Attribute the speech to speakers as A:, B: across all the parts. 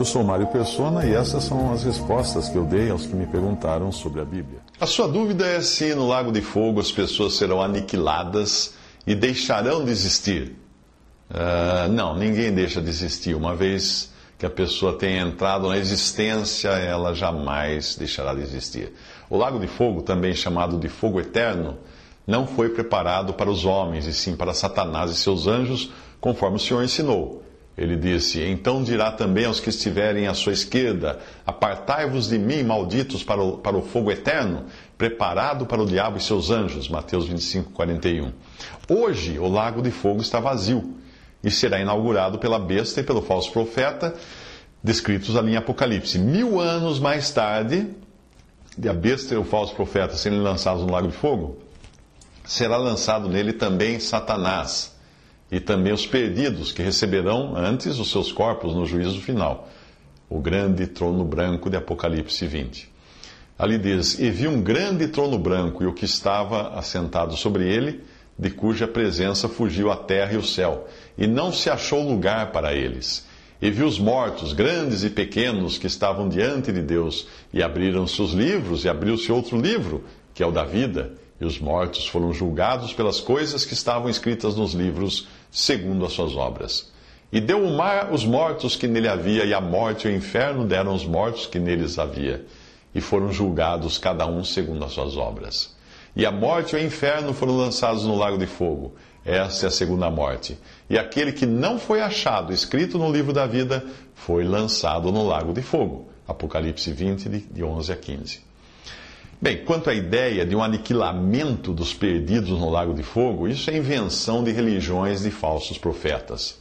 A: Eu sou Mário Persona e essas são as respostas que eu dei aos que me perguntaram sobre a Bíblia.
B: A sua dúvida é se no Lago de Fogo as pessoas serão aniquiladas e deixarão de existir. Uh, não, ninguém deixa de existir. Uma vez que a pessoa tenha entrado na existência, ela jamais deixará de existir. O Lago de Fogo, também chamado de Fogo Eterno, não foi preparado para os homens, e sim para Satanás e seus anjos, conforme o Senhor ensinou. Ele disse: Então dirá também aos que estiverem à sua esquerda: Apartai-vos de mim, malditos, para o, para o fogo eterno, preparado para o diabo e seus anjos. Mateus 25, 41. Hoje o lago de fogo está vazio e será inaugurado pela besta e pelo falso profeta, descritos ali em Apocalipse. Mil anos mais tarde, a besta e o falso profeta serem lançados no lago de fogo, será lançado nele também Satanás e também os perdidos, que receberão antes os seus corpos no juízo final. O grande trono branco de Apocalipse 20. Ali diz: E vi um grande trono branco, e o que estava assentado sobre ele, de cuja presença fugiu a terra e o céu, e não se achou lugar para eles. E vi os mortos, grandes e pequenos, que estavam diante de Deus, e abriram-se os livros, e abriu-se outro livro, que é o da vida, e os mortos foram julgados pelas coisas que estavam escritas nos livros, segundo as suas obras. E deu o mar os mortos que nele havia, e a morte e o inferno deram os mortos que neles havia, e foram julgados cada um segundo as suas obras. E a morte e o inferno foram lançados no lago de fogo. Esta é a segunda morte. E aquele que não foi achado escrito no livro da vida foi lançado no lago de fogo. Apocalipse 20, de 11 a 15. Bem, quanto à ideia de um aniquilamento dos perdidos no lago de fogo, isso é invenção de religiões de falsos profetas.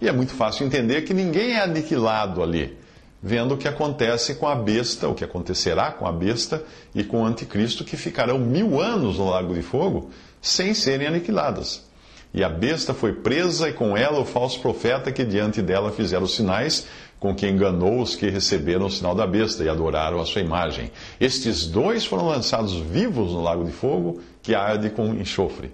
B: E é muito fácil entender que ninguém é aniquilado ali, vendo o que acontece com a besta, o que acontecerá com a besta e com o anticristo, que ficarão mil anos no lago de fogo sem serem aniquiladas. E a besta foi presa, e com ela o falso profeta que diante dela fizeram sinais, com que enganou os que receberam o sinal da besta e adoraram a sua imagem. Estes dois foram lançados vivos no lago de fogo, que arde com enxofre.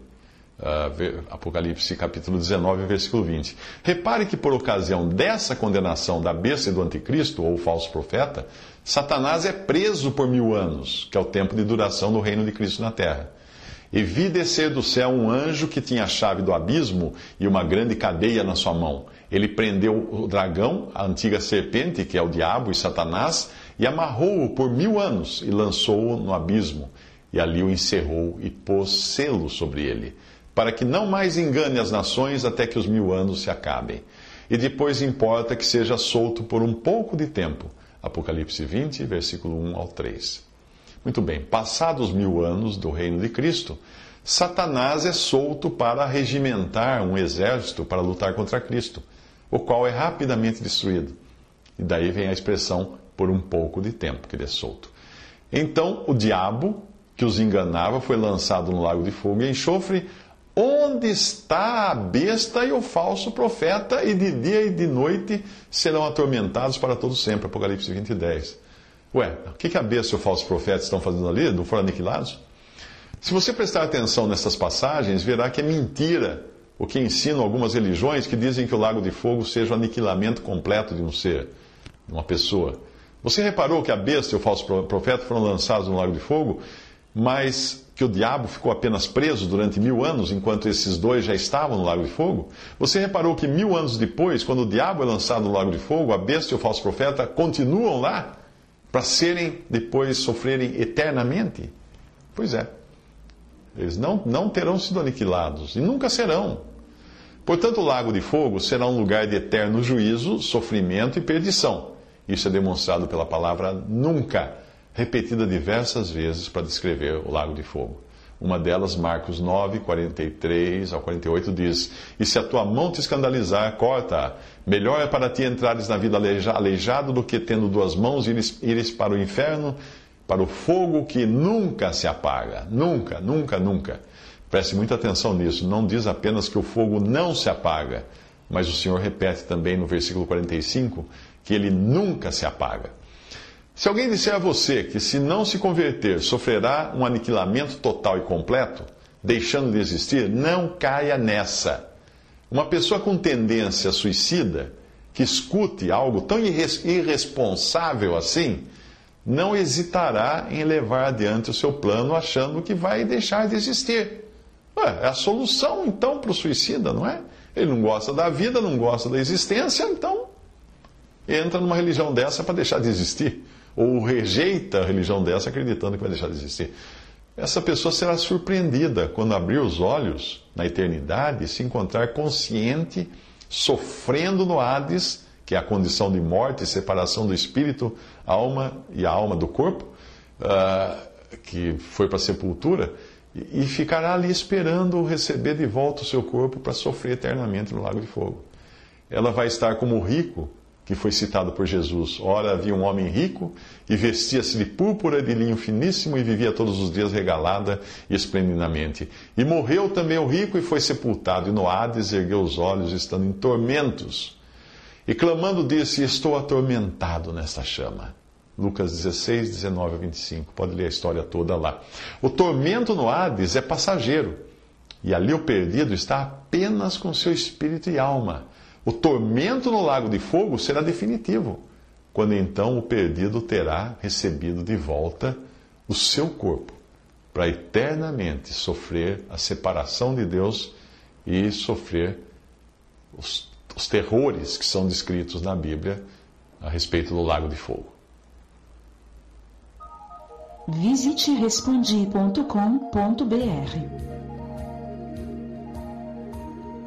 B: Uh, Apocalipse capítulo 19, versículo 20. Repare que por ocasião dessa condenação da besta e do anticristo, ou falso profeta, Satanás é preso por mil anos, que é o tempo de duração do reino de Cristo na terra. E vi descer do céu um anjo que tinha a chave do abismo e uma grande cadeia na sua mão. Ele prendeu o dragão, a antiga serpente, que é o diabo e Satanás, e amarrou-o por mil anos e lançou-o no abismo. E ali o encerrou e pôs selo sobre ele, para que não mais engane as nações até que os mil anos se acabem. E depois importa que seja solto por um pouco de tempo. Apocalipse 20, versículo 1 ao 3. Muito bem, passados mil anos do reino de Cristo, Satanás é solto para regimentar um exército para lutar contra Cristo, o qual é rapidamente destruído. E daí vem a expressão por um pouco de tempo que ele é solto. Então, o diabo que os enganava foi lançado no lago de fogo e enxofre, onde está a besta e o falso profeta, e de dia e de noite serão atormentados para todo sempre. Apocalipse 20, 10. Ué, o que a besta e o falso profeta estão fazendo ali? Não foram aniquilados? Se você prestar atenção nessas passagens, verá que é mentira o que ensinam algumas religiões que dizem que o lago de fogo seja o aniquilamento completo de um ser, de uma pessoa. Você reparou que a besta e o falso profeta foram lançados no lago de fogo, mas que o diabo ficou apenas preso durante mil anos, enquanto esses dois já estavam no lago de fogo? Você reparou que mil anos depois, quando o diabo é lançado no lago de fogo, a besta e o falso profeta continuam lá? Para serem depois sofrerem eternamente? Pois é. Eles não, não terão sido aniquilados e nunca serão. Portanto, o lago de fogo será um lugar de eterno juízo, sofrimento e perdição. Isso é demonstrado pela palavra nunca, repetida diversas vezes para descrever o lago de fogo. Uma delas, Marcos 9, 43 ao 48, diz: E se a tua mão te escandalizar, corta-a. Melhor é para ti entrares na vida aleijado do que, tendo duas mãos, ires, ires para o inferno, para o fogo que nunca se apaga. Nunca, nunca, nunca. Preste muita atenção nisso. Não diz apenas que o fogo não se apaga, mas o Senhor repete também no versículo 45 que ele nunca se apaga. Se alguém disser a você que se não se converter sofrerá um aniquilamento total e completo, deixando de existir, não caia nessa. Uma pessoa com tendência suicida, que escute algo tão irresponsável assim, não hesitará em levar adiante o seu plano achando que vai deixar de existir. Ué, é a solução então para o suicida, não é? Ele não gosta da vida, não gosta da existência, então entra numa religião dessa para deixar de existir ou rejeita a religião dessa acreditando que vai deixar de existir. Essa pessoa será surpreendida quando abrir os olhos na eternidade e se encontrar consciente, sofrendo no Hades, que é a condição de morte e separação do espírito, alma e a alma do corpo, uh, que foi para a sepultura, e ficará ali esperando receber de volta o seu corpo para sofrer eternamente no lago de fogo. Ela vai estar como rico que foi citado por Jesus. Ora, havia um homem rico e vestia-se de púrpura de linho finíssimo e vivia todos os dias regalada e esplendidamente. E morreu também o rico e foi sepultado, e no Hades ergueu os olhos, estando em tormentos. E clamando disse: Estou atormentado nesta chama. Lucas 16, 19 a 25. Pode ler a história toda lá. O tormento no Hades é passageiro. E ali o perdido está apenas com seu espírito e alma o tormento no lago de fogo será definitivo, quando então o perdido terá recebido de volta o seu corpo, para eternamente sofrer a separação de Deus e sofrer os, os terrores que são descritos na Bíblia a respeito do lago de fogo.
C: Visite respondi.com.br